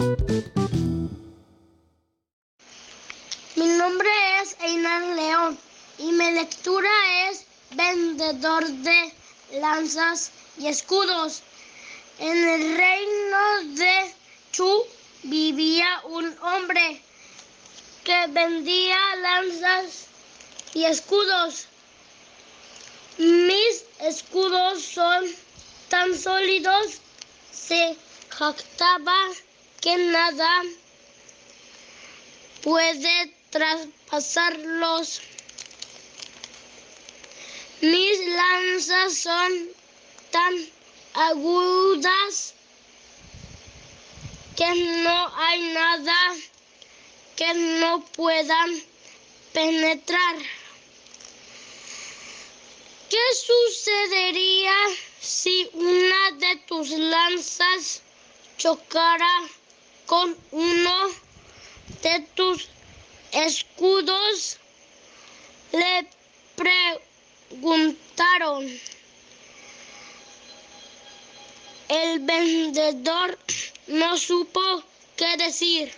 Mi nombre es Einar León y mi lectura es Vendedor de lanzas y escudos. En el reino de Chu vivía un hombre que vendía lanzas y escudos. Mis escudos son tan sólidos, se jactaba que nada puede traspasarlos. Mis lanzas son tan agudas que no hay nada que no puedan penetrar. ¿Qué sucedería si una de tus lanzas chocara con uno de tus escudos? Le preguntaron. El vendedor no supo qué decir.